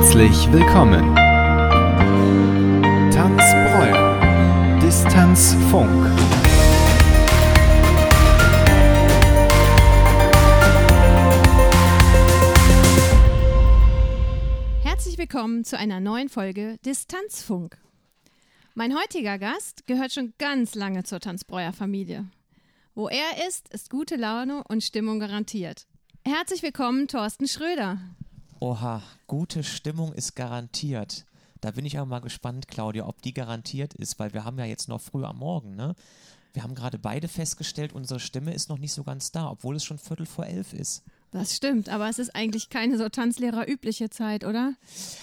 Herzlich willkommen. Tanzbräu. Distanzfunk. Herzlich willkommen zu einer neuen Folge Distanzfunk. Mein heutiger Gast gehört schon ganz lange zur Tanzbräuer Familie. Wo er ist, ist gute Laune und Stimmung garantiert. Herzlich willkommen, Thorsten Schröder. Oha, gute Stimmung ist garantiert. Da bin ich aber mal gespannt, Claudia, ob die garantiert ist, weil wir haben ja jetzt noch früh am Morgen, ne? Wir haben gerade beide festgestellt, unsere Stimme ist noch nicht so ganz da, obwohl es schon Viertel vor elf ist. Das stimmt, aber es ist eigentlich keine so Tanzlehrer-übliche Zeit, oder?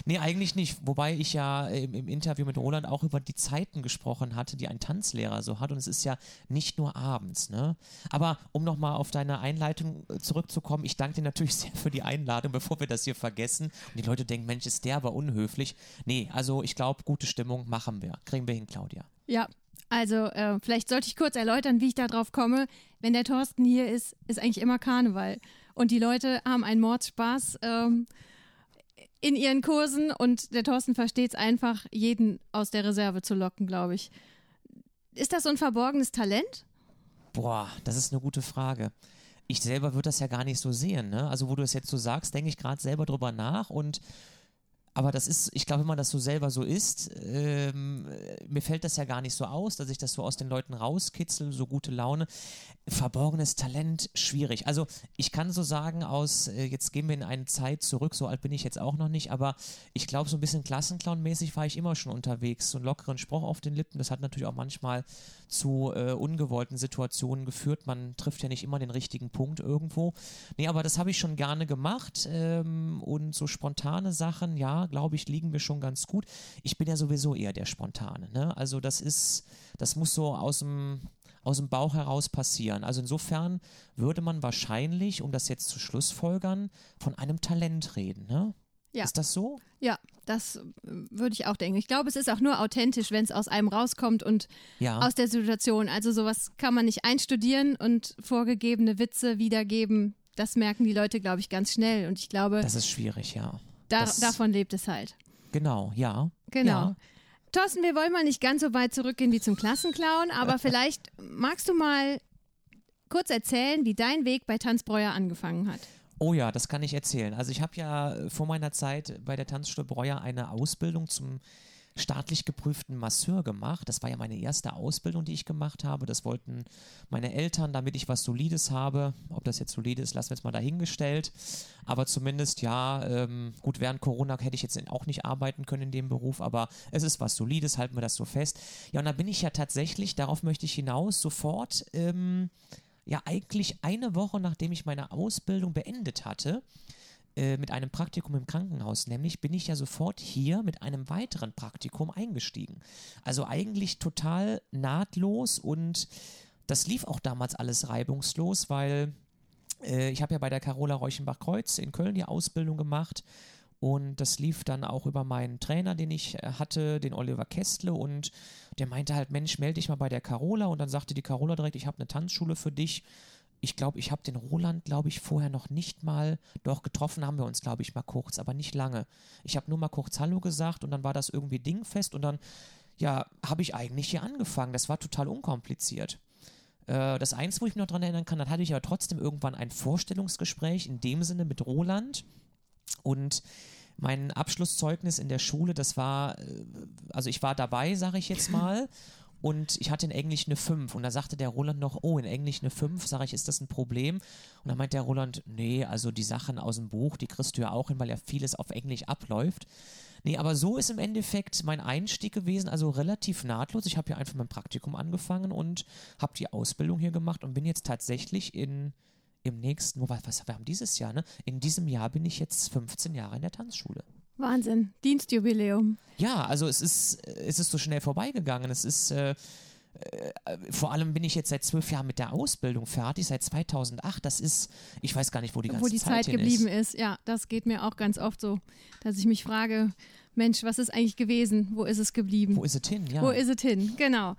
Nee, eigentlich nicht. Wobei ich ja im, im, Interview mit Roland auch über die Zeiten gesprochen hatte, die ein Tanzlehrer so hat. Und es ist ja nicht nur abends, ne? Aber um nochmal auf deine Einleitung äh, zurückzukommen, ich danke dir natürlich sehr für die Einladung, bevor wir das hier vergessen. Und die Leute denken, Mensch, ist der aber unhöflich. Nee, also ich glaube, gute Stimmung machen wir. Kriegen wir hin, Claudia. Ja, also, äh, vielleicht sollte ich kurz erläutern, wie ich da drauf komme. Wenn der Thorsten hier ist, ist eigentlich immer Karneval. Und die Leute haben einen Mordspaß ähm, in ihren Kursen und der Thorsten versteht es einfach, jeden aus der Reserve zu locken, glaube ich. Ist das so ein verborgenes Talent? Boah, das ist eine gute Frage. Ich selber würde das ja gar nicht so sehen. Ne? Also, wo du es jetzt so sagst, denke ich gerade selber drüber nach und aber das ist, ich glaube, wenn man das so selber so ist, ähm, mir fällt das ja gar nicht so aus, dass ich das so aus den Leuten rauskitzel, so gute Laune. Verborgenes Talent, schwierig. Also ich kann so sagen, aus, äh, jetzt gehen wir in eine Zeit zurück, so alt bin ich jetzt auch noch nicht, aber ich glaube, so ein bisschen Klassenclown-mäßig war ich immer schon unterwegs. So einen lockeren Spruch auf den Lippen, das hat natürlich auch manchmal zu äh, ungewollten Situationen geführt. Man trifft ja nicht immer den richtigen Punkt irgendwo. Nee, aber das habe ich schon gerne gemacht ähm, und so spontane Sachen, ja, glaube ich, liegen mir schon ganz gut. Ich bin ja sowieso eher der Spontane. Ne? Also das ist, das muss so aus dem, aus dem Bauch heraus passieren. Also insofern würde man wahrscheinlich, um das jetzt zu Schlussfolgern, von einem Talent reden. Ne? Ja. Ist das so? Ja, das äh, würde ich auch denken. Ich glaube, es ist auch nur authentisch, wenn es aus einem rauskommt und ja. aus der Situation. Also sowas kann man nicht einstudieren und vorgegebene Witze wiedergeben. Das merken die Leute, glaube ich, ganz schnell. Und ich glaube. Das ist schwierig, ja. Da, davon lebt es halt. Genau, ja. Genau. Ja. Thorsten, wir wollen mal nicht ganz so weit zurückgehen wie zum Klassenclown, aber vielleicht magst du mal kurz erzählen, wie dein Weg bei Tanzbräuer angefangen hat. Oh ja, das kann ich erzählen. Also ich habe ja vor meiner Zeit bei der Tanzschule Breuer eine Ausbildung zum staatlich geprüften Masseur gemacht. Das war ja meine erste Ausbildung, die ich gemacht habe. Das wollten meine Eltern, damit ich was Solides habe. Ob das jetzt solide ist, lassen wir jetzt mal dahingestellt. Aber zumindest, ja, ähm, gut, während Corona hätte ich jetzt auch nicht arbeiten können in dem Beruf, aber es ist was Solides, halten wir das so fest. Ja, und da bin ich ja tatsächlich, darauf möchte ich hinaus, sofort, ähm, ja, eigentlich eine Woche nachdem ich meine Ausbildung beendet hatte, äh, mit einem Praktikum im Krankenhaus, nämlich bin ich ja sofort hier mit einem weiteren Praktikum eingestiegen. Also eigentlich total nahtlos und das lief auch damals alles reibungslos, weil äh, ich habe ja bei der Carola Reuchenbach-Kreuz in Köln die Ausbildung gemacht und das lief dann auch über meinen Trainer, den ich äh, hatte, den Oliver Kestle. Und der meinte halt, Mensch, melde dich mal bei der Carola. Und dann sagte die Carola direkt, ich habe eine Tanzschule für dich ich glaube, ich habe den Roland, glaube ich, vorher noch nicht mal, doch getroffen haben wir uns, glaube ich, mal kurz, aber nicht lange. Ich habe nur mal kurz Hallo gesagt und dann war das irgendwie dingfest und dann, ja, habe ich eigentlich hier angefangen. Das war total unkompliziert. Äh, das Einzige, wo ich mich noch dran erinnern kann, dann hatte ich aber trotzdem irgendwann ein Vorstellungsgespräch in dem Sinne mit Roland und mein Abschlusszeugnis in der Schule, das war, äh, also ich war dabei, sage ich jetzt mal. und ich hatte in Englisch eine 5 und da sagte der Roland noch, oh, in Englisch eine 5, sage ich, ist das ein Problem? Und dann meint der Roland, nee, also die Sachen aus dem Buch, die kriegst du ja auch hin, weil ja vieles auf Englisch abläuft. Nee, aber so ist im Endeffekt mein Einstieg gewesen, also relativ nahtlos. Ich habe hier einfach mein Praktikum angefangen und habe die Ausbildung hier gemacht und bin jetzt tatsächlich in im nächsten, was, was wir haben dieses Jahr, ne? In diesem Jahr bin ich jetzt 15 Jahre in der Tanzschule. Wahnsinn, Dienstjubiläum. Ja, also es ist, es ist so schnell vorbeigegangen. Es ist, äh, äh, vor allem bin ich jetzt seit zwölf Jahren mit der Ausbildung fertig, seit 2008. Das ist, ich weiß gar nicht, wo die ganze Zeit Wo die Zeit, Zeit geblieben ist. ist. Ja, das geht mir auch ganz oft so, dass ich mich frage, Mensch, was ist eigentlich gewesen? Wo ist es geblieben? Wo ist es hin? Ja. Wo ist es hin? Genau.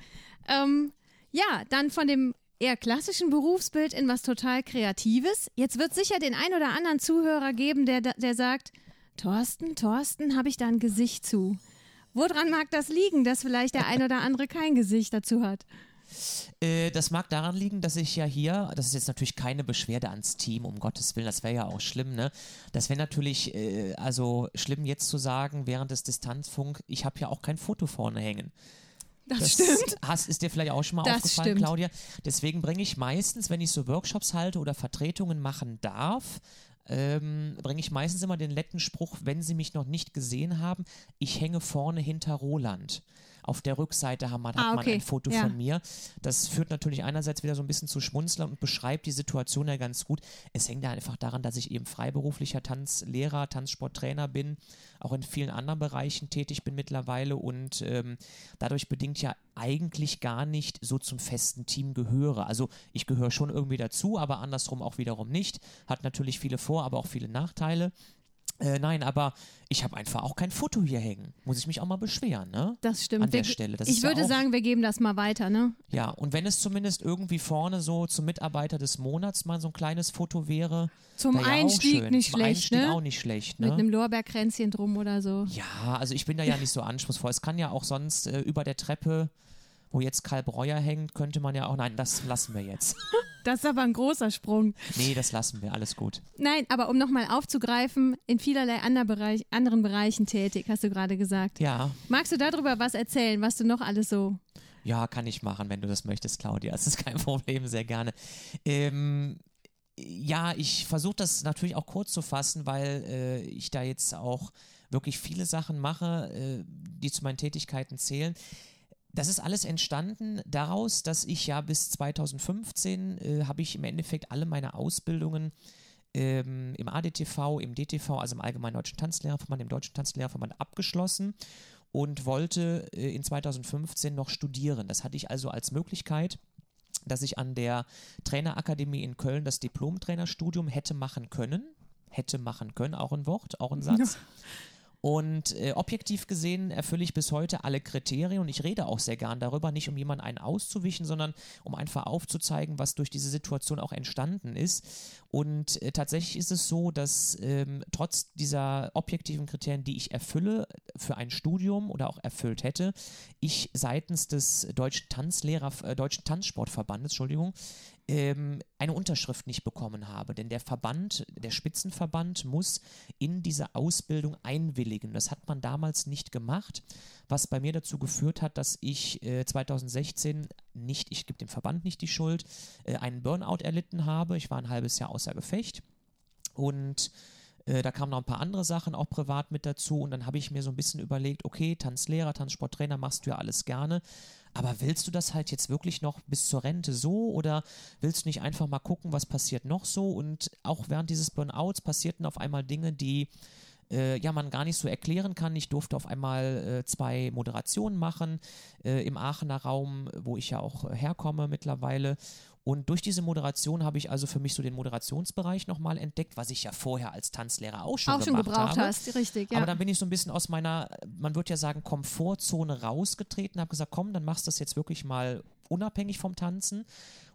Ähm, ja, dann von dem eher klassischen Berufsbild in was total Kreatives. Jetzt wird sicher den ein oder anderen Zuhörer geben, der, der sagt, Thorsten, Thorsten, habe ich da ein Gesicht zu? Woran mag das liegen, dass vielleicht der ein oder andere kein Gesicht dazu hat? Äh, das mag daran liegen, dass ich ja hier, das ist jetzt natürlich keine Beschwerde ans Team, um Gottes Willen, das wäre ja auch schlimm, ne? Das wäre natürlich, äh, also schlimm jetzt zu sagen, während des Distanzfunk, ich habe ja auch kein Foto vorne hängen. Das, das stimmt. Hast, ist dir vielleicht auch schon mal Das aufgefallen, stimmt. Claudia? Deswegen bringe ich meistens, wenn ich so Workshops halte oder Vertretungen machen darf, ähm, bringe ich meistens immer den letzten Spruch, wenn Sie mich noch nicht gesehen haben, ich hänge vorne hinter Roland. Auf der Rückseite haben, hat Ah, man okay. ein Foto Ja. von mir. Das führt natürlich einerseits wieder so ein bisschen zu Schmunzeln und beschreibt die Situation ja ganz gut. Es hängt ja einfach daran, dass ich eben freiberuflicher Tanzlehrer, Tanzsporttrainer bin, auch in vielen anderen Bereichen tätig bin mittlerweile und ähm, dadurch bedingt ja eigentlich gar nicht so zum festen Team gehöre. Also ich gehöre schon irgendwie dazu, aber andersrum auch wiederum nicht. Hat natürlich viele Vor-, aber auch viele Nachteile. Äh, nein, aber ich habe einfach auch kein Foto hier hängen. Muss ich mich auch mal beschweren, ne? Das stimmt. An der Wir Stelle. Das ich ja würde auch- sagen, wir geben das mal weiter, ne? Ja, und wenn es zumindest irgendwie vorne so zum Mitarbeiter des Monats mal so ein kleines Foto wäre. Zum wär ja auch Einstieg schön. nicht Zum schlecht, Einstieg ne? auch nicht schlecht, Mit ne? einem Lorbeerkränzchen drum oder so. Ja, also ich bin da ja nicht so anspruchsvoll. Es kann ja auch sonst äh, über der Treppe, wo jetzt Karl Breuer hängt, könnte man ja auch. Nein, das lassen wir jetzt. Das ist aber ein großer Sprung. nee, das lassen wir. Alles gut. Nein, aber um nochmal aufzugreifen, in vielerlei ander Bereich, anderen Bereichen tätig, hast du gerade gesagt. Ja, Magst du darüber was erzählen, was du noch alles so. Ja, kann ich machen, wenn du das möchtest, Claudia. Das ist kein Problem, sehr gerne. Ähm, ja, ich versuche das natürlich auch kurz zu fassen, weil äh, ich da jetzt auch wirklich viele Sachen mache, äh, die zu meinen Tätigkeiten zählen. Das ist alles entstanden daraus, dass ich ja bis 2015 äh, habe ich im Endeffekt alle meine Ausbildungen ähm, im ADTV, im DTV, also im Allgemeinen Deutschen Tanzlehrerverband, im Deutschen Tanzlehrerverband abgeschlossen und wollte äh, in 2015 noch studieren. Das hatte ich also als Möglichkeit, dass ich an der Trainerakademie in Köln das Diplom-Trainerstudium hätte machen können. Hätte machen können, auch ein Wort, auch ein Satz. Und äh, objektiv gesehen erfülle ich bis heute alle Kriterien und ich rede auch sehr gern darüber, nicht um jemanden einen auszuwischen, sondern um einfach aufzuzeigen, was durch diese Situation auch entstanden ist. Und äh, tatsächlich ist es so, dass ähm, trotz dieser objektiven Kriterien, die ich erfülle für ein Studium oder auch erfüllt hätte, ich seitens des Deutschen Tanzlehrer, äh, Deutschen Tanzsportverbandes, Entschuldigung, ähm, eine Unterschrift nicht bekommen habe. Denn der Verband, der Spitzenverband muss in diese Ausbildung einwilligen. Das hat man damals nicht gemacht, was bei mir dazu geführt hat, dass ich äh, 2016 nicht, ich gebe dem Verband nicht die Schuld, äh, einen Burnout erlitten habe. Ich war ein halbes Jahr außer Gefecht und äh, da kamen noch ein paar andere Sachen auch privat mit dazu und dann habe ich mir so ein bisschen überlegt, okay, Tanzlehrer, Tanzsporttrainer machst du ja alles gerne, aber willst du das halt jetzt wirklich noch bis zur Rente so oder willst du nicht einfach mal gucken, was passiert noch so? Und auch während dieses Burnouts passierten auf einmal Dinge, die äh, ja man gar nicht so erklären kann. Ich durfte auf einmal äh, zwei Moderationen machen äh, im Aachener Raum, wo ich ja auch äh, herkomme mittlerweile. Und durch diese Moderation habe ich also für mich so den Moderationsbereich nochmal entdeckt, was ich ja vorher als Tanzlehrer auch schon auch schon gemacht gebraucht habe. hast, richtig, ja. Aber dann bin ich so ein bisschen aus meiner, man würde ja sagen, Komfortzone rausgetreten, habe gesagt, komm, dann machst du das jetzt wirklich mal unabhängig vom Tanzen.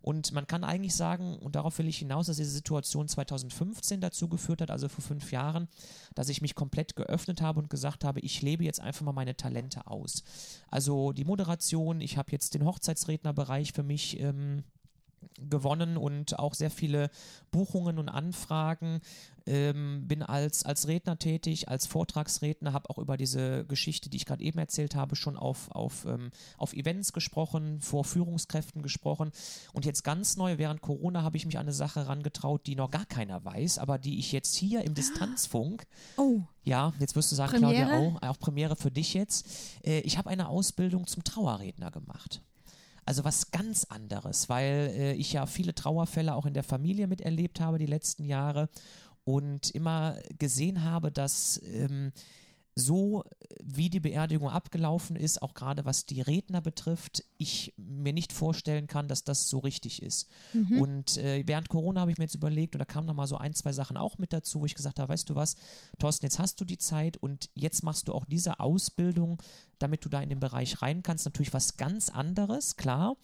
Und man kann eigentlich sagen, und darauf will ich hinaus, dass diese Situation 2015 dazu geführt hat, also vor fünf Jahren, dass ich mich komplett geöffnet habe und gesagt habe, ich lebe jetzt einfach mal meine Talente aus. Also die Moderation, ich habe jetzt den Hochzeitsrednerbereich für mich ähm, gewonnen und auch sehr viele Buchungen und Anfragen. Ähm, bin als, als Redner tätig, als Vortragsredner, habe auch über diese Geschichte, die ich gerade eben erzählt habe, schon auf, auf, ähm, auf Events gesprochen, vor Führungskräften gesprochen. Und jetzt ganz neu, während Corona, habe ich mich an eine Sache herangetraut, die noch gar keiner weiß, aber die ich jetzt hier im Distanzfunk oh, ja, jetzt wirst du sagen, Premiere? Claudia, auch, auch Premiere für dich jetzt. Äh, ich habe eine Ausbildung zum Trauerredner gemacht. Also was ganz anderes, weil äh, ich ja viele Trauerfälle auch in der Familie miterlebt habe die letzten Jahre und immer gesehen habe, dass ähm, so wie die Beerdigung abgelaufen ist, auch gerade was die Redner betrifft, ich mir nicht vorstellen kann, dass das so richtig ist. Und äh, während Corona habe ich mir jetzt überlegt, und da kamen noch mal so ein, zwei Sachen auch mit dazu, wo ich gesagt habe, weißt du was, Thorsten, jetzt hast du die Zeit und jetzt machst du auch diese Ausbildung, damit du da in den Bereich rein kannst. Natürlich was ganz anderes, klar.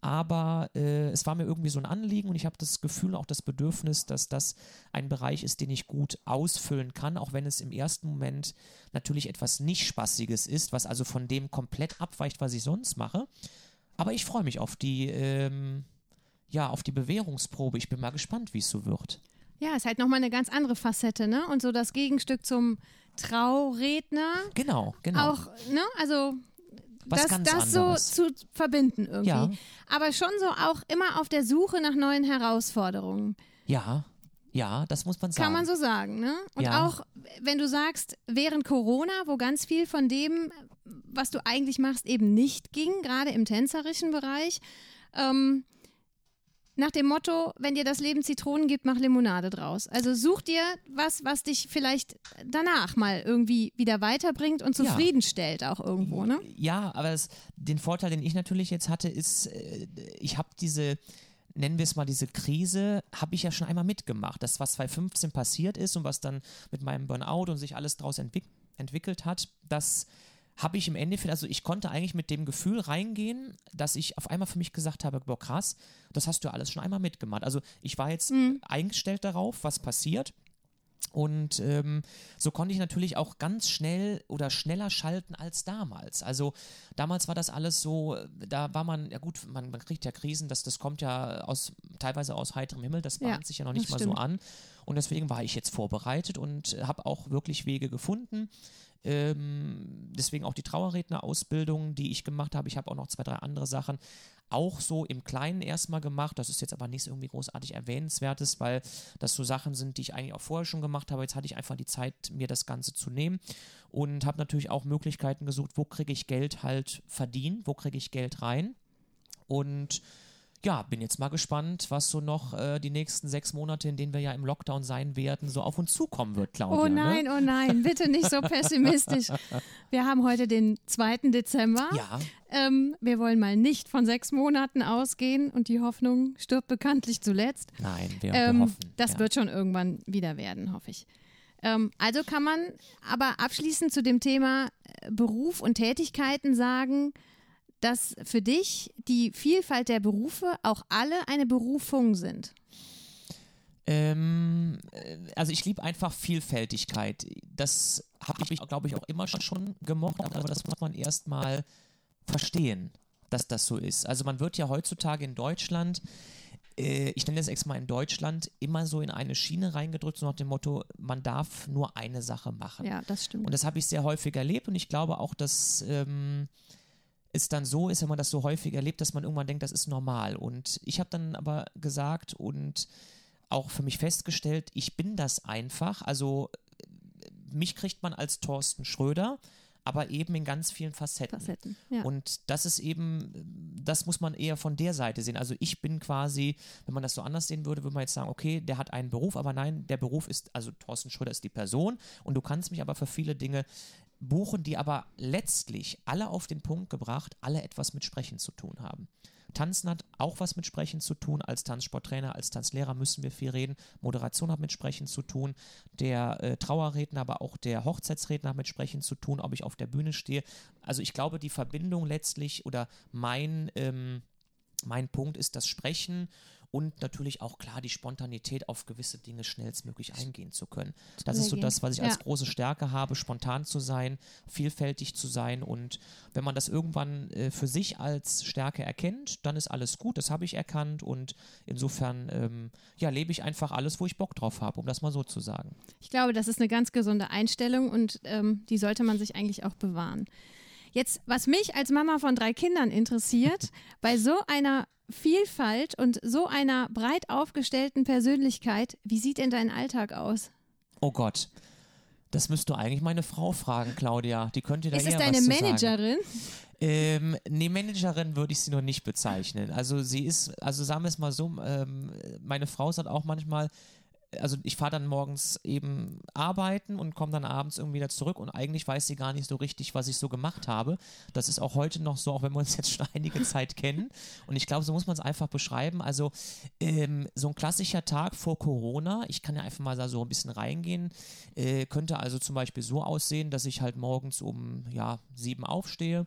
Aber äh, es war mir irgendwie so ein Anliegen und ich habe das Gefühl, auch das Bedürfnis, dass das ein Bereich ist, den ich gut ausfüllen kann, auch wenn es im ersten Moment natürlich etwas nicht Spaßiges ist, was also von dem komplett abweicht, was ich sonst mache. Aber ich freue mich auf die, ähm, ja, auf die Bewährungsprobe. Ich bin mal gespannt, wie es so wird. Ja, ist halt nochmal eine ganz andere Facette, ne? Und so das Gegenstück zum Trauredner. Genau, genau. Auch, ne? Also Was das, ganz das so anderes. zu verbinden irgendwie. Ja. Aber schon so auch immer auf der Suche nach neuen Herausforderungen. Ja, ja, das muss man sagen. Kann man so sagen, ne? Und Ja. auch, wenn du sagst, während Corona, wo ganz viel von dem, was du eigentlich machst, eben nicht ging, gerade im tänzerischen Bereich, ähm, nach dem Motto, wenn dir das Leben Zitronen gibt, mach Limonade draus. Also such dir was, was dich vielleicht danach mal irgendwie wieder weiterbringt und Ja. zufriedenstellt auch irgendwo, ne? Ja, aber es, den Vorteil, den ich natürlich jetzt hatte, ist, äh, ich habe diese, nennen wir es mal diese Krise, habe ich ja schon einmal mitgemacht. Das, was 2015 passiert ist und was dann mit meinem Burnout und sich alles daraus entwick entwickelt hat, das habe ich im Endeffekt, also ich konnte eigentlich mit dem Gefühl reingehen, dass ich auf einmal für mich gesagt habe, boah krass, das hast du alles schon einmal mitgemacht. Also ich war jetzt eingestellt darauf, was passiert. Und ähm, so konnte ich natürlich auch ganz schnell oder schneller schalten als damals. Also damals war das alles so, äh, da war man, ja gut, man, man kriegt ja Krisen, das, das kommt ja aus teilweise aus heiterem Himmel, das Ja, bahnt sich ja noch nicht mal so stimmt. an. Und deswegen war ich jetzt vorbereitet und habe auch wirklich Wege gefunden. Ähm, deswegen auch die Trauerredner-Ausbildung, die ich gemacht habe. Ich habe auch noch zwei, drei andere Sachen auch so im Kleinen erstmal gemacht. Das ist jetzt aber nichts irgendwie großartig Erwähnenswertes, weil das so Sachen sind, die ich eigentlich auch vorher schon gemacht habe. Jetzt hatte ich einfach die Zeit, mir das Ganze zu nehmen und habe natürlich auch Möglichkeiten gesucht, wo kriege ich Geld halt verdienen, wo kriege ich Geld rein. Und ja, bin jetzt mal gespannt, was so noch äh, die nächsten sechs Monate, in denen wir ja im Lockdown sein werden, so auf uns zukommen wird, Claudia. Oh nein, Ne? oh nein, bitte nicht so pessimistisch. Wir haben heute den 2. Dezember. Ja, Ähm, wir wollen mal nicht von sechs Monaten ausgehen und die Hoffnung stirbt bekanntlich zuletzt. nein, wir, Ähm, wir hoffen. das ja. wird schon irgendwann wieder werden, hoffe ich. Ähm, also kann man aber abschließend zu dem Thema äh, Beruf und Tätigkeiten sagen, dass für dich die Vielfalt der Berufe auch alle eine Berufung sind. Ähm, äh, also ich liebe einfach Vielfältigkeit. Das habe ich, glaube ich, auch immer schon gemocht, aber das muss man erstmal verstehen, dass das so ist. Also man wird ja heutzutage in Deutschland, äh, ich nenne das extra mal in Deutschland, immer so in eine Schiene reingedrückt, so nach dem Motto, man darf nur eine Sache machen. Ja, das stimmt. Und das habe ich sehr häufig erlebt und ich glaube auch, dass ähm, es dann so ist, wenn man das so häufig erlebt, dass man irgendwann denkt, das ist normal. Und ich habe dann aber gesagt und auch für mich festgestellt, ich bin das einfach. Also mich kriegt man als Thorsten Schröder, aber eben in ganz vielen Facetten. Facetten. Ja. Und das ist eben, das muss man eher von der Seite sehen. Also ich bin quasi, wenn man das so anders sehen würde, würde man jetzt sagen, okay, der hat einen Beruf, aber nein, der Beruf ist, also Thorsten Schröder ist die Person und du kannst mich aber für viele Dinge buchen, die aber letztlich alle auf den Punkt gebracht, alle etwas mit Sprechen zu tun haben. Tanzen hat auch was mit Sprechen zu tun. Als Tanzsporttrainer, als Tanzlehrer müssen wir viel reden. Moderation hat mit Sprechen zu tun. Der äh, Trauerredner, aber auch der Hochzeitsredner hat mit Sprechen zu tun, ob ich auf der Bühne stehe. Also ich glaube, die Verbindung letztlich oder mein, ähm, mein Punkt ist das Sprechen und natürlich auch klar die Spontanität auf gewisse Dinge schnellstmöglich eingehen zu können. Das ist so das, was ich als Ja. große Stärke habe, spontan zu sein, vielfältig zu sein und wenn man das irgendwann äh, für sich als Stärke erkennt, dann ist alles gut, das habe ich erkannt und insofern ähm, ja, lebe ich einfach alles, wo ich Bock drauf habe, um das mal so zu sagen. Ich glaube, das ist eine ganz gesunde Einstellung und ähm, die sollte man sich eigentlich auch bewahren. Jetzt, was mich als Mama von drei Kindern interessiert, bei so einer Vielfalt und so einer breit aufgestellten Persönlichkeit, wie sieht denn dein Alltag aus? Oh Gott. Das müsst du eigentlich meine Frau fragen, Claudia. Die könnte da ist eher es deine was. Managerin? Ähm, nee, Managerin würde ich sie noch nicht bezeichnen. Also sie ist, also sagen wir es mal so, ähm, meine Frau sagt auch manchmal, also ich fahre dann morgens eben arbeiten und komme dann abends irgendwie wieder zurück und eigentlich weiß sie gar nicht so richtig, was ich so gemacht habe. Das ist auch heute noch so, auch wenn wir uns jetzt schon einige Zeit kennen. Und ich glaube, so muss man es einfach beschreiben. Also ähm, so ein klassischer Tag vor Corona, ich kann ja einfach mal da so ein bisschen reingehen, äh, könnte also zum Beispiel so aussehen, dass ich halt morgens um ja, sieben aufstehe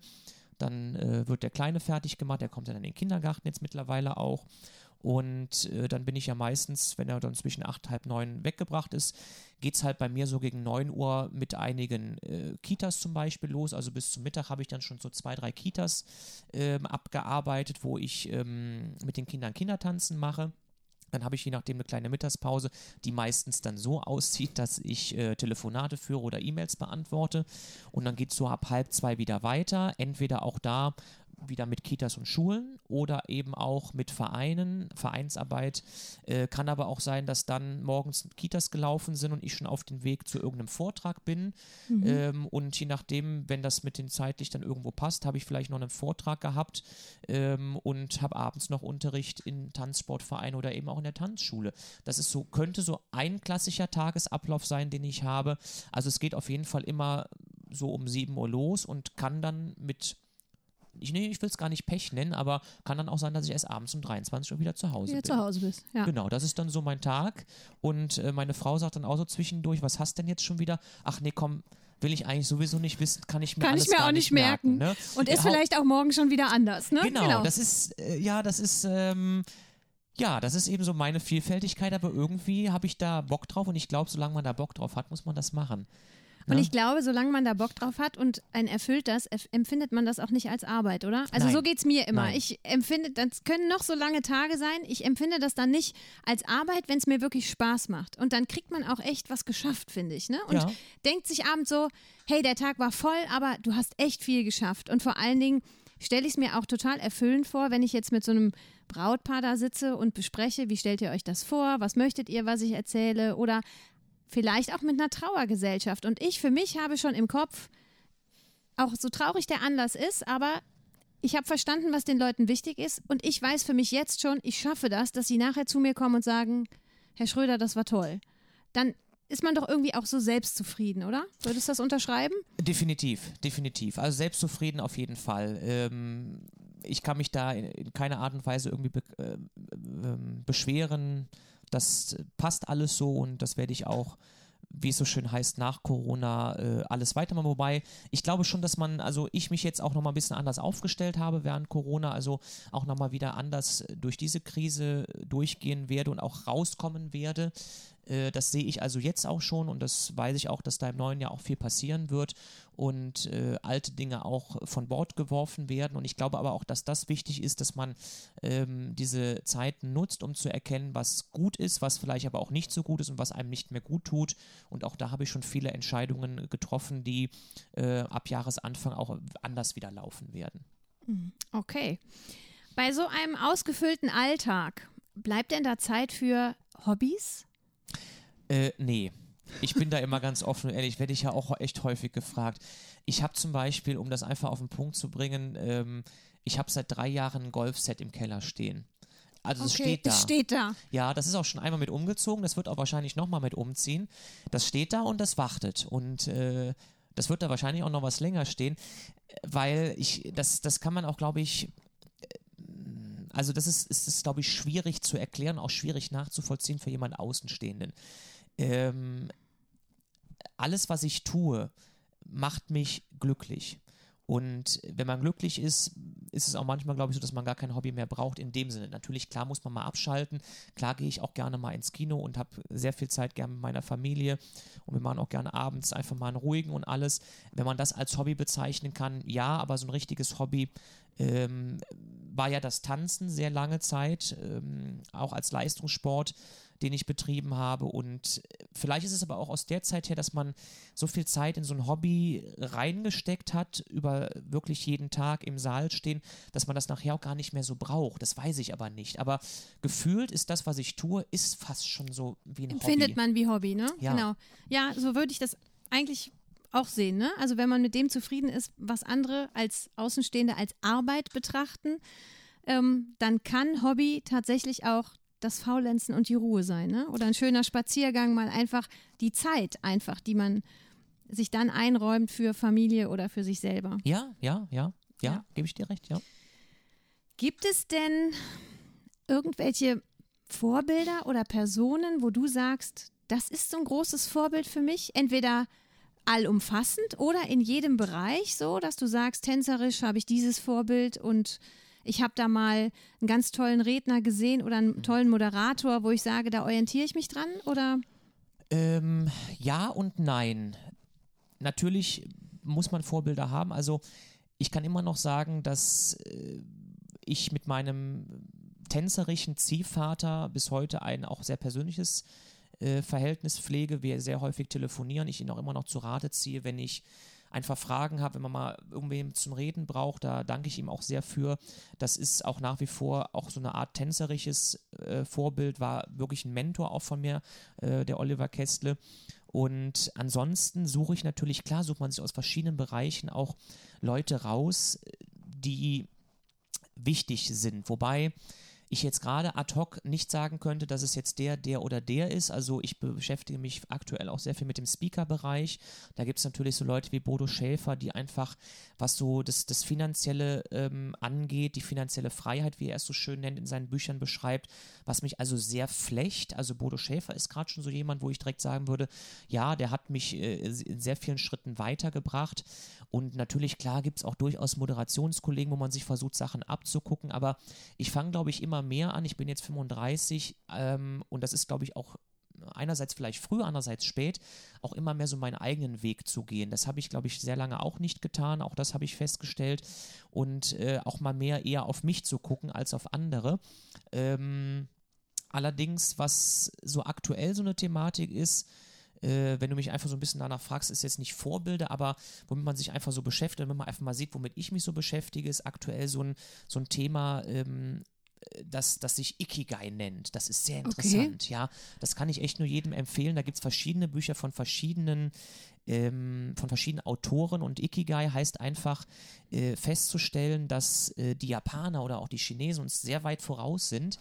Dann äh, wird der Kleine fertig gemacht, der kommt dann in den Kindergarten jetzt mittlerweile auch. Und äh, dann bin ich ja meistens, wenn er dann zwischen acht, halb neun weggebracht ist, geht es halt bei mir so gegen 9 Uhr mit einigen äh, Kitas zum Beispiel los. Also bis zum Mittag habe ich dann schon so zwei, drei Kitas ähm, abgearbeitet, wo ich ähm, mit den Kindern Kindertanzen mache. Dann habe ich je nachdem eine kleine Mittagspause, die meistens dann so aussieht, dass ich äh, Telefonate führe oder E-Mails beantworte. Und dann geht es so ab halb zwei wieder weiter. Entweder auch da wieder mit Kitas und Schulen oder eben auch mit Vereinen, Vereinsarbeit. Äh, kann aber auch sein, dass dann morgens Kitas gelaufen sind und ich schon auf dem Weg zu irgendeinem Vortrag bin. Mhm. Ähm, und je nachdem, wenn das mit den zeitlich dann irgendwo passt, habe ich vielleicht noch einen Vortrag gehabt ähm, und habe abends noch Unterricht in Tanzsportverein oder eben auch in der Tanzschule. Das ist so, könnte so ein klassischer Tagesablauf sein, den ich habe. Also es geht auf jeden Fall immer so um 7 Uhr los und kann dann mit ich, nee, ich will es gar nicht Pech nennen, aber kann dann auch sein, dass ich erst abends um 23 Uhr wieder zu Hause wieder bin. zu Hause bist, ja. Genau, das ist dann so mein Tag. Und äh, meine Frau sagt dann auch so zwischendurch, was hast denn jetzt schon wieder? Ach nee, komm, will ich eigentlich sowieso nicht wissen, kann ich mir kann alles ich mir auch nicht merken. merken ne? Und ist vielleicht auch morgen schon wieder anders, ne? Genau, genau. das ist, äh, ja, das ist, ähm, ja, das ist eben so meine Vielfältigkeit, aber irgendwie habe ich da Bock drauf und ich glaube, solange man da Bock drauf hat, muss man das machen. Und ja. ich glaube, solange man da Bock drauf hat und ein erfüllt das, empfindet man das auch nicht als Arbeit, oder? Also Nein. so geht es mir immer. Nein. Ich empfinde, das können noch so lange Tage sein, ich empfinde das dann nicht als Arbeit, wenn es mir wirklich Spaß macht. Und dann kriegt man auch echt was geschafft, finde ich. Ne? Und ja. denkt sich abends so, hey, der Tag war voll, aber du hast echt viel geschafft. Und vor allen Dingen stelle ich es mir auch total erfüllend vor, wenn ich jetzt mit so einem Brautpaar da sitze und bespreche, wie stellt ihr euch das vor, was möchtet ihr, was ich erzähle oder vielleicht auch mit einer Trauergesellschaft. Und ich für mich habe schon im Kopf, auch so traurig der Anlass ist, aber ich habe verstanden, was den Leuten wichtig ist und ich weiß für mich jetzt schon, ich schaffe das, dass sie nachher zu mir kommen und sagen, Herr Schröder, das war toll. Dann ist man doch irgendwie auch so selbstzufrieden, oder? Würdest du das unterschreiben? Definitiv, definitiv. Also selbstzufrieden auf jeden Fall. Ähm, ich kann mich da in, in keiner Art und Weise irgendwie be äh, äh, beschweren das passt alles so und das werde ich auch wie es so schön heißt, nach Corona äh, alles weitermachen. Wobei ich glaube schon, dass man, also ich mich jetzt auch nochmal ein bisschen anders aufgestellt habe während Corona, also auch nochmal wieder anders durch diese Krise durchgehen werde und auch rauskommen werde. Äh, das sehe ich also jetzt auch schon und das weiß ich auch, dass da im neuen Jahr auch viel passieren wird und äh, alte Dinge auch von Bord geworfen werden. Und ich glaube aber auch, dass das wichtig ist, dass man ähm, diese Zeit nutzt, um zu erkennen, was gut ist, was vielleicht aber auch nicht so gut ist und was einem nicht mehr gut tut. Und auch da habe ich schon viele Entscheidungen getroffen, die äh, ab Jahresanfang auch anders wieder laufen werden. Hm, okay. Bei so einem ausgefüllten Alltag, bleibt denn da Zeit für Hobbys? Äh, nee. Ich bin da immer ganz offen und ehrlich, werde ich ja auch echt häufig gefragt. Ich habe zum Beispiel, um das einfach auf den Punkt zu bringen, ähm, ich habe seit drei Jahren ein Golfset im Keller stehen. Also es steht da. Es steht da. Ja, das ist auch schon einmal mit umgezogen. Das wird auch wahrscheinlich nochmal mit umziehen. Das steht da und das wartet. Und äh, das wird da wahrscheinlich auch noch was länger stehen, weil ich, das, das kann man auch, glaube ich, äh, also das ist, ist, ist glaube ich, schwierig zu erklären, auch schwierig nachzuvollziehen für jemanden Außenstehenden ähm, alles, was ich tue, macht mich glücklich. Und wenn man glücklich ist, ist es auch manchmal, glaube ich, so, dass man gar kein Hobby mehr braucht in dem Sinne. Natürlich, klar muss man mal abschalten. Klar gehe ich auch gerne mal ins Kino und habe sehr viel Zeit gerne mit meiner Familie. Und wir machen auch gerne abends einfach mal einen ruhigen und alles. Wenn man das als Hobby bezeichnen kann, ja, aber so ein richtiges Hobby ähm, war ja das Tanzen sehr lange Zeit, ähm, auch als Leistungssport den ich betrieben habe. Und vielleicht ist es aber auch aus der Zeit her, dass man so viel Zeit in so ein Hobby reingesteckt hat, über wirklich jeden Tag im Saal stehen, dass man das nachher auch gar nicht mehr so braucht. Das weiß ich aber nicht. Aber gefühlt ist das, was ich tue, ist fast schon so wie ein Empfindet Hobby. man wie Hobby, ne? Ja. Genau. Ja, so würde ich das eigentlich auch sehen, ne? Also wenn man mit dem zufrieden ist, was andere als Außenstehende als Arbeit betrachten, ähm, dann kann Hobby tatsächlich auch das Faulenzen und die Ruhe sein, ne? Oder ein schöner Spaziergang, mal einfach die Zeit einfach, die man sich dann einräumt für Familie oder für sich selber. Ja, ja, ja, ja, ja. gebe ich dir recht, ja. Gibt es denn irgendwelche Vorbilder oder Personen, wo du sagst, das ist so ein großes Vorbild für mich? Entweder allumfassend oder in jedem Bereich so, dass du sagst, tänzerisch habe ich dieses Vorbild und ich habe da mal einen ganz tollen Redner gesehen oder einen tollen Moderator, wo ich sage, da orientiere ich mich dran oder? Ähm, ja und nein. Natürlich muss man Vorbilder haben. Also ich kann immer noch sagen, dass äh, ich mit meinem tänzerischen Ziehvater bis heute ein auch sehr persönliches äh, Verhältnis pflege. Wir sehr häufig telefonieren. Ich ihn auch immer noch zu Rate ziehe, wenn ich einfach Fragen habe, wenn man mal irgendwem zum Reden braucht, da danke ich ihm auch sehr für. Das ist auch nach wie vor auch so eine Art tänzerisches äh, Vorbild, war wirklich ein Mentor auch von mir, äh, der Oliver Kestle. Und ansonsten suche ich natürlich, klar, sucht man sich aus verschiedenen Bereichen auch Leute raus, die wichtig sind. Wobei ich jetzt gerade ad hoc nicht sagen könnte, dass es jetzt der, der oder der ist. Also ich beschäftige mich aktuell auch sehr viel mit dem Speaker-Bereich. Da gibt es natürlich so Leute wie Bodo Schäfer, die einfach, was so das, das Finanzielle ähm, angeht, die finanzielle Freiheit, wie er es so schön nennt, in seinen Büchern beschreibt, was mich also sehr flecht. Also Bodo Schäfer ist gerade schon so jemand, wo ich direkt sagen würde, ja, der hat mich äh, in sehr vielen Schritten weitergebracht. Und natürlich, klar, gibt es auch durchaus Moderationskollegen, wo man sich versucht, Sachen abzugucken. Aber ich fange, glaube ich, immer mehr an. Ich bin jetzt 35 ähm, und das ist, glaube ich, auch einerseits vielleicht früh, andererseits spät, auch immer mehr so meinen eigenen Weg zu gehen. Das habe ich, glaube ich, sehr lange auch nicht getan. Auch das habe ich festgestellt. Und äh, auch mal mehr eher auf mich zu gucken als auf andere. Ähm, allerdings, was so aktuell so eine Thematik ist, äh, wenn du mich einfach so ein bisschen danach fragst, ist jetzt nicht Vorbilder, aber womit man sich einfach so beschäftigt, wenn man einfach mal sieht, womit ich mich so beschäftige, ist aktuell so ein, so ein Thema ähm, das, das sich Ikigai nennt. Das ist sehr interessant, okay. ja. Das kann ich echt nur jedem empfehlen. Da gibt es verschiedene Bücher von verschiedenen ähm, von verschiedenen Autoren und Ikigai heißt einfach äh, festzustellen, dass äh, die Japaner oder auch die Chinesen uns sehr weit voraus sind.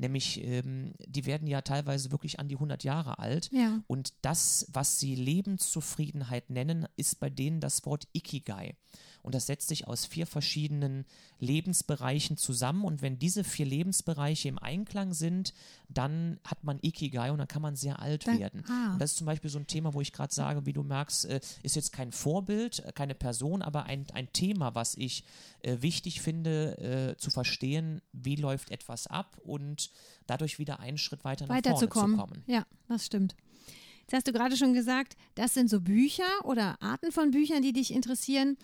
Nämlich, ähm, die werden ja teilweise wirklich an die 100 Jahre alt. Ja. Und das, was sie Lebenszufriedenheit nennen, ist bei denen das Wort Ikigai und das setzt sich aus vier verschiedenen Lebensbereichen zusammen und wenn diese vier Lebensbereiche im Einklang sind, dann hat man Ikigai und dann kann man sehr alt dann, werden. Ah. Und das ist zum Beispiel so ein Thema, wo ich gerade sage, wie du merkst, äh, ist jetzt kein Vorbild, äh, keine Person, aber ein, ein Thema, was ich äh, wichtig finde zu verstehen, wie läuft etwas ab und dadurch wieder einen Schritt weiter nach vorne zu kommen. Ja, das stimmt. Jetzt hast du gerade schon gesagt, das sind so Bücher oder Arten von Büchern, die dich interessieren.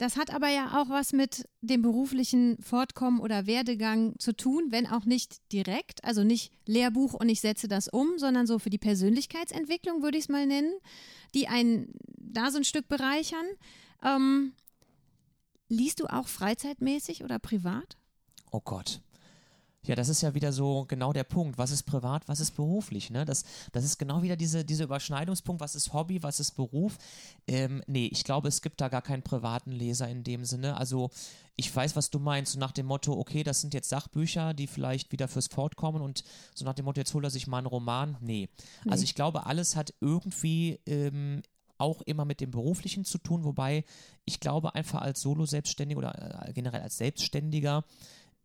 Das hat aber ja auch was mit dem beruflichen Fortkommen oder Werdegang zu tun, wenn auch nicht direkt, also nicht Lehrbuch und ich setze das um, sondern so für die Persönlichkeitsentwicklung würde ich es mal nennen, die einen da so ein Stück bereichern. Ähm, liest du auch freizeitmäßig oder privat? Oh Gott. Ja, das ist ja wieder so genau der Punkt. Was ist privat, was ist beruflich? Ne? Das, das ist genau wieder diese, dieser Überschneidungspunkt. Was ist Hobby, was ist Beruf? Ähm, nee, ich glaube, es gibt da gar keinen privaten Leser in dem Sinne. Also, ich weiß, was du meinst. So nach dem Motto, okay, das sind jetzt Sachbücher, die vielleicht wieder fürs Fortkommen und so nach dem Motto, jetzt holt er sich mal einen Roman. Nee. nee. Also, ich glaube, alles hat irgendwie ähm, auch immer mit dem Beruflichen zu tun, wobei ich glaube, einfach als Solo-Selbstständiger oder äh, generell als Selbstständiger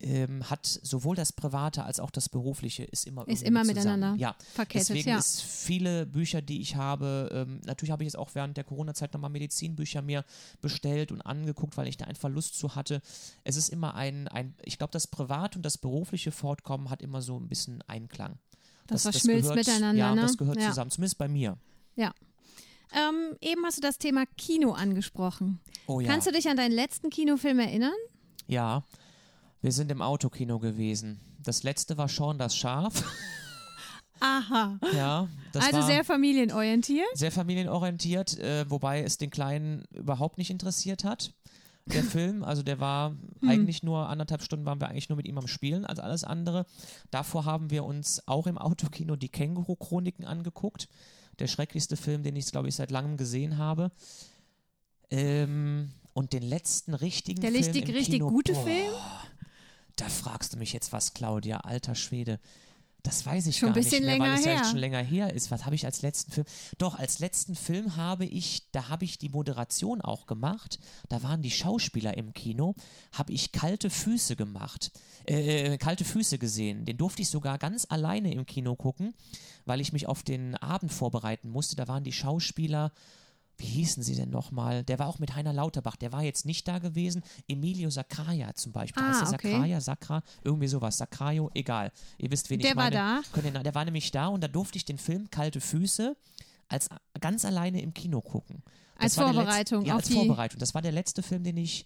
ähm, hat sowohl das Private als auch das Berufliche ist immer ist immer mit miteinander ja. verkettet. Deswegen ja. ist viele Bücher, die ich habe, ähm, natürlich habe ich jetzt auch während der Corona-Zeit nochmal Medizinbücher mir bestellt und angeguckt, weil ich da einfach Lust zu hatte. Es ist immer ein, ein ich glaube, das Private und das berufliche Fortkommen hat immer so ein bisschen Einklang. Das, das verschmilzt das gehört, miteinander. Ja, ne? das gehört ja. zusammen, zumindest bei mir. Ja. Ähm, eben hast du das Thema Kino angesprochen. Oh ja. Kannst du dich an deinen letzten Kinofilm erinnern? Ja, wir sind im Autokino gewesen. Das letzte war Sean das Schaf. Aha. Ja, also sehr familienorientiert. Sehr familienorientiert, äh, wobei es den Kleinen überhaupt nicht interessiert hat. Der Film, also der war hm. eigentlich nur anderthalb Stunden waren wir eigentlich nur mit ihm am Spielen als alles andere. Davor haben wir uns auch im Autokino die Känguru-Chroniken angeguckt. Der schrecklichste Film, den ich, glaube ich, seit langem gesehen habe. Ähm, und den letzten richtigen der Film. Der richtig, richtig Kino, gute boah, Film? Da fragst du mich jetzt was, Claudia, alter Schwede. Das weiß ich schon gar ein bisschen nicht mehr, länger weil es her. ja schon länger her ist. Was habe ich als letzten Film? Doch, als letzten Film habe ich, da habe ich die Moderation auch gemacht. Da waren die Schauspieler im Kino, habe ich kalte Füße gemacht, äh, kalte Füße gesehen. Den durfte ich sogar ganz alleine im Kino gucken, weil ich mich auf den Abend vorbereiten musste. Da waren die Schauspieler wie hießen sie denn nochmal? Der war auch mit Heiner Lauterbach, der war jetzt nicht da gewesen. Emilio Sacraia zum Beispiel. Ah, heißt der okay. Sacraia, Sacra, irgendwie sowas. Sacraio, egal. Ihr wisst, wen Der ich war meine. da? Könnt ihr, na- der war nämlich da und da durfte ich den Film Kalte Füße als ganz alleine im Kino gucken. Als war der Vorbereitung Letzte, ja, als Vorbereitung. Das war der letzte Film, den ich,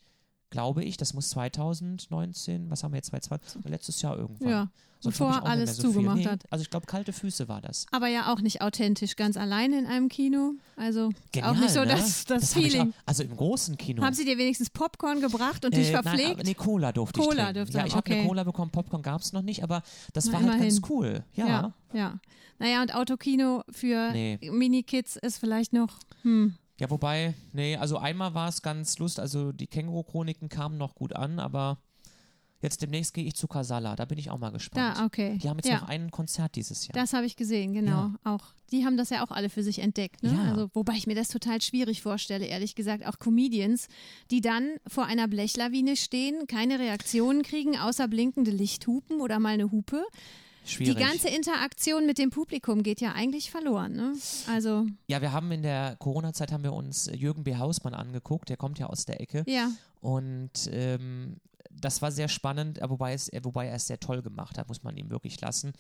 glaube ich, das muss 2019, was haben wir jetzt, 2020, letztes Jahr irgendwann. Ja, Sonst bevor alles so zugemacht nee, hat. Also ich glaube, Kalte Füße war das. Aber ja auch nicht authentisch, ganz alleine in einem Kino. Also Genial, auch nicht so ne? das, das, ich Feeling. Auch, also im großen Kino. Haben sie dir wenigstens Popcorn gebracht und dich Äh, verpflegt? Nein, nee, Cola durfte Cola ich trinken. dürfte Ja, ich habe eine okay. Cola bekommen, Popcorn gab es noch nicht, aber das Na, war halt ganz immerhin. cool. Ja. ja, ja. Naja, und Autokino für Nee. Mini-Kids ist vielleicht noch, hm, Ja, wobei, nee, also einmal war es ganz lustig, also die Känguru-Chroniken kamen noch gut an, aber jetzt demnächst gehe ich zu Casala, da bin ich auch mal gespannt. da, okay. Die haben jetzt ja. noch ein Konzert dieses Jahr. Das habe ich gesehen, genau. Auch die haben das ja auch alle für sich entdeckt. Ne? Ja. Also, wobei ich mir das total schwierig vorstelle, ehrlich gesagt. Auch Comedians, die dann vor einer Blechlawine stehen, keine Reaktionen kriegen, außer blinkende Lichthupen oder mal eine Hupe. Schwierig. Die ganze Interaktion mit dem Publikum geht ja eigentlich verloren. Ne? Also, ja, wir haben in der Corona-Zeit haben wir uns Jürgen B. Hausmann angeguckt, der kommt ja aus der Ecke. ja, Und ähm, das war sehr spannend, äh, wobei, es, äh, wobei er es sehr toll gemacht hat, muss man ihm wirklich lassen.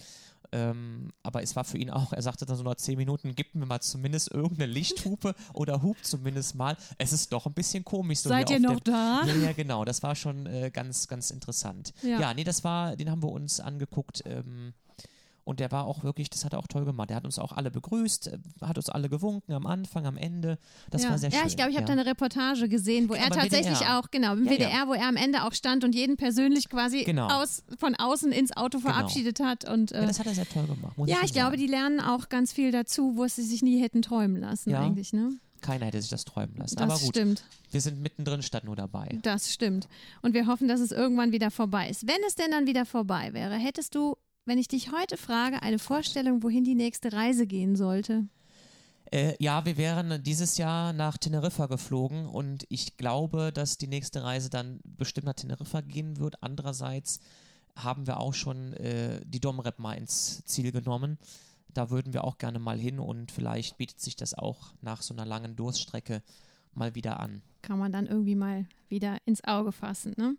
Ähm, aber es war für ihn auch, er sagte dann so nach zehn Minuten, gib mir mal zumindest irgendeine Lichthupe oder hub zumindest mal. Es ist doch ein bisschen komisch. So seid ihr noch dem- da? Ja, ja, genau. Das war schon äh, ganz, ganz interessant. Ja. Ja. nee, das war, den haben wir uns angeguckt. Ähm, und der war auch wirklich, das hat er auch toll gemacht. Der hat uns auch alle begrüßt, äh, hat uns alle gewunken am Anfang, am Ende. Das ja. war sehr schön. ja, ich glaube, ich habe da ja. eine Reportage gesehen, wo Genau, er tatsächlich WDR. auch, genau, im Ja, ja. WDR, wo er am Ende auch stand und jeden persönlich quasi Genau. aus, von außen ins Auto verabschiedet hat. Und äh, Ja, das hat er sehr toll gemacht. Ja, schon ich glaube, die lernen auch ganz viel dazu, wo sie sich nie hätten träumen lassen, Ja. eigentlich, ne? Keiner hätte sich das träumen lassen. Das Aber gut, stimmt. wir sind mittendrin statt nur dabei. Das stimmt. Und wir hoffen, dass es irgendwann wieder vorbei ist. Wenn es denn dann wieder vorbei wäre, hättest du, wenn ich dich heute frage, eine Vorstellung, wohin die nächste Reise gehen sollte? Äh, ja, wir wären dieses Jahr nach Teneriffa geflogen und ich glaube, dass die nächste Reise dann bestimmt nach Teneriffa gehen wird. Andererseits haben wir auch schon äh, die Domrep mal ins Ziel genommen. Da würden wir auch gerne mal hin und vielleicht bietet sich das auch nach so einer langen Durststrecke mal wieder an. Kann man dann irgendwie mal wieder ins Auge fassen, ne?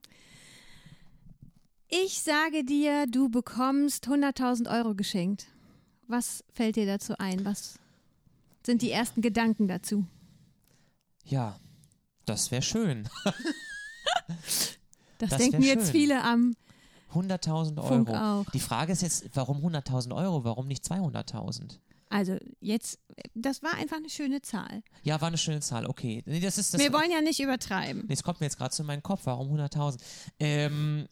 Ich sage dir, du bekommst 100.000 Euro geschenkt. Was fällt dir dazu ein? Was sind die ersten Gedanken dazu? Ja, das wäre schön. Das, Das denken jetzt schön. viele am 100.000 Funk Euro. auch. Die Frage ist jetzt, warum 100.000 Euro? Warum nicht 200.000? Also jetzt, das war einfach eine schöne Zahl. Ja, war eine schöne Zahl. Okay. Nee, das ist das. Wir wollen ja nicht übertreiben. Nee, es kommt mir jetzt gerade zu meinem Kopf. Warum 100.000? Ähm,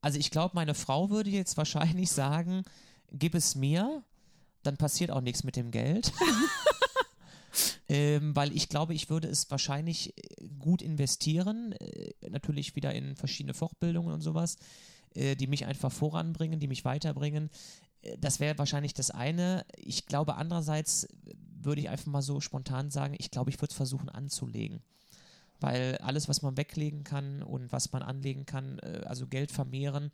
also ich glaube, meine Frau würde jetzt wahrscheinlich sagen, gib es mir, dann passiert auch nichts mit dem Geld. ähm, weil ich glaube, ich würde es wahrscheinlich äh, gut investieren. Äh, natürlich wieder in verschiedene Fortbildungen und sowas, äh, die mich einfach voranbringen, die mich weiterbringen. Äh, Das wäre wahrscheinlich das eine. Ich glaube, andererseits würde ich einfach mal so spontan sagen, ich glaube, ich würde es versuchen anzulegen. Weil alles, was man weglegen kann und was man anlegen kann, äh, also Geld vermehren,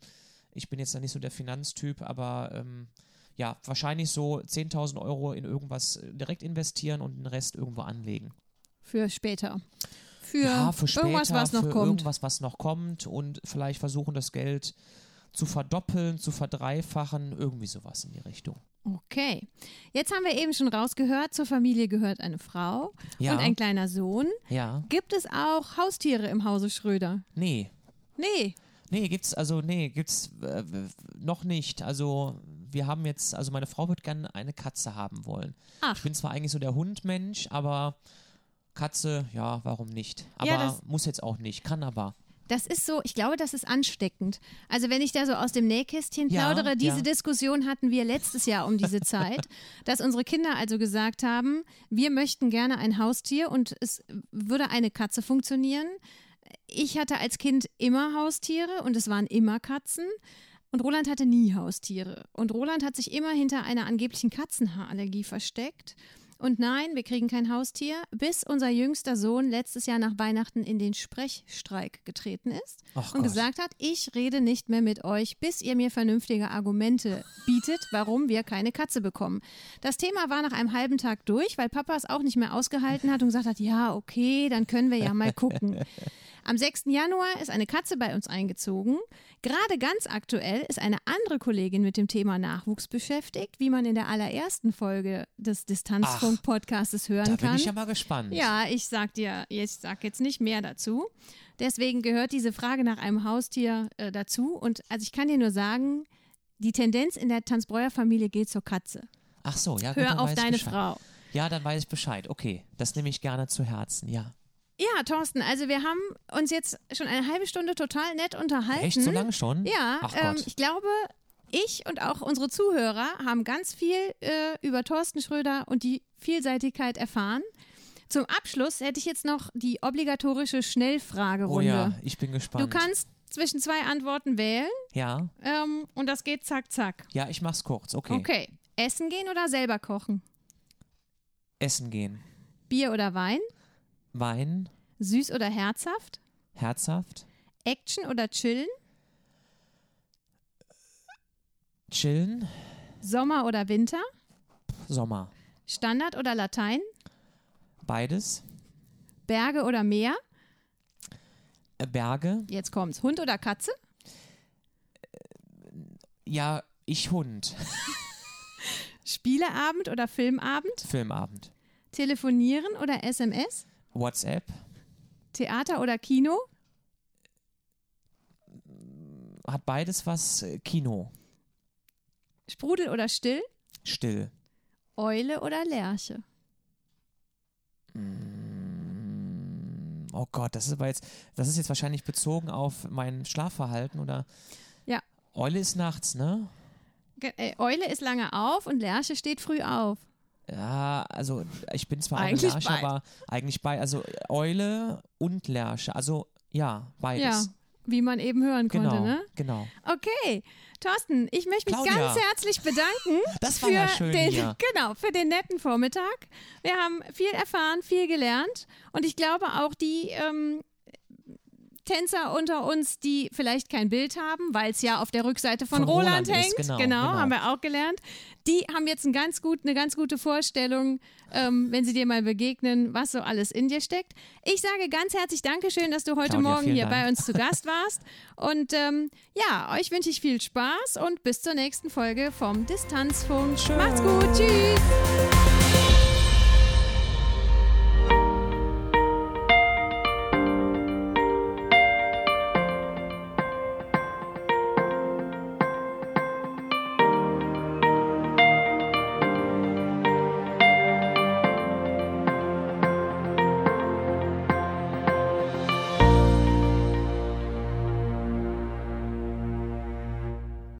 ich bin jetzt da nicht so der Finanztyp, aber ähm, ja, wahrscheinlich so 10.000 Euro in irgendwas äh, direkt investieren und den Rest irgendwo anlegen. Für später. Für, ja, für später, irgendwas, was noch kommt. irgendwas, was noch kommt und vielleicht versuchen, das Geld zu verdoppeln, zu verdreifachen, irgendwie sowas in die Richtung. Okay. Jetzt haben wir eben schon rausgehört, zur Familie gehört eine Frau Ja. und ein kleiner Sohn. Ja, Gibt es auch Haustiere im Hause Schröder? nee, Nee. Nee, gibt's, also, nee, gibt's äh, noch nicht. Also, wir haben jetzt, also meine Frau wird gerne eine Katze haben wollen. Ach. Ich bin zwar eigentlich so der Hundmensch, aber Katze, ja, warum nicht? Aber Ja, muss jetzt auch nicht, kann aber. Das ist so, ich glaube, das ist ansteckend. Also wenn ich da so aus dem Nähkästchen Ja, plaudere, diese ja. Diskussion hatten wir letztes Jahr um diese Zeit, dass unsere Kinder also gesagt haben, wir möchten gerne ein Haustier und es würde eine Katze funktionieren. Ich hatte als Kind immer Haustiere und es waren immer Katzen. Und Roland hatte nie Haustiere. Und Roland hat sich immer hinter einer angeblichen Katzenhaarallergie versteckt. Und nein, wir kriegen kein Haustier, bis unser jüngster Sohn letztes Jahr nach Weihnachten in den Sprechstreik getreten ist Ach und Gott. gesagt hat, ich rede nicht mehr mit euch, bis ihr mir vernünftige Argumente bietet, warum wir keine Katze bekommen. Das Thema war nach einem halben Tag durch, weil Papa es auch nicht mehr ausgehalten hat und gesagt hat, ja, okay, dann können wir ja mal gucken. Am 6. Januar ist eine Katze bei uns eingezogen. Gerade ganz aktuell ist eine andere Kollegin mit dem Thema Nachwuchs beschäftigt, wie man in der allerersten Folge des Distanzfunk-Podcastes hören Da kann. bin ich ja mal gespannt. Ja, ich sag dir, ich sag jetzt nicht mehr dazu. Deswegen gehört diese Frage nach einem Haustier äh, dazu. Und also ich kann dir nur sagen, die Tendenz in der Tanzbreuer-Familie geht zur Katze. Ach so, ja. gut, Hör auf ich deine Bescheid. Frau. Ja, dann weiß ich Bescheid. Okay, das nehme ich gerne zu Herzen, ja. Ja, Thorsten, also wir haben uns jetzt schon eine halbe Stunde total nett unterhalten. Echt so lange schon? Ja, Ach ähm, Gott. ich glaube, ich und auch unsere Zuhörer haben ganz viel äh, über Thorsten Schröder und die Vielseitigkeit erfahren. Zum Abschluss hätte ich jetzt noch die obligatorische oh Schnellfragerunde. ja, ich bin gespannt. Du kannst zwischen zwei Antworten wählen Ja, ähm, und das geht zack, zack. ja, ich mach's kurz. Okay. Okay. Essen gehen oder selber kochen? Essen gehen. Bier oder Wein? Wein, Süß oder herzhaft? herzhaft, Action oder chillen? chillen, Sommer oder Winter? Sommer. Standard oder Latein? Beides. Berge oder Meer? Äh, Berge. Jetzt kommt's. Hund oder Katze? Ja, ich Hund. Spieleabend oder Filmabend? Filmabend. Telefonieren oder SMS? WhatsApp. Theater oder Kino? Hat beides was. äh, Kino. Sprudel oder Still? Still. Eule oder Lerche? Oh Gott, das ist aber jetzt, das ist jetzt wahrscheinlich bezogen auf mein Schlafverhalten oder. Ja. Eule ist nachts, ne? Äh, Eule ist lange auf und Lerche steht früh auf. Ja, also ich bin zwar Eigentlich Lerche, beid. aber eigentlich bei, also Eule und Lerche. Also ja, beides. Ja, wie man eben hören genau, konnte, ne? genau. Okay, Thorsten, ich möchte mich Claudia. ganz herzlich bedanken Das war für ja schön den, hier. genau, für den netten Vormittag. Wir haben viel erfahren, viel gelernt und ich glaube auch die ähm, Tänzer unter uns, die vielleicht kein Bild haben, weil es ja auf der Rückseite von, Von Roland, Roland ist, hängt, genau, genau. haben wir auch gelernt. Die haben jetzt ein ganz gut, eine ganz gute Vorstellung, ähm, wenn sie dir mal begegnen, was so alles in dir steckt. Ich sage ganz herzlich Dankeschön, dass du heute Claudia, Morgen hier Dank. bei uns zu Gast warst. Und ähm, ja, euch wünsche ich viel Spaß und bis zur nächsten Folge vom Distanzfunk. Macht's gut, tschüss.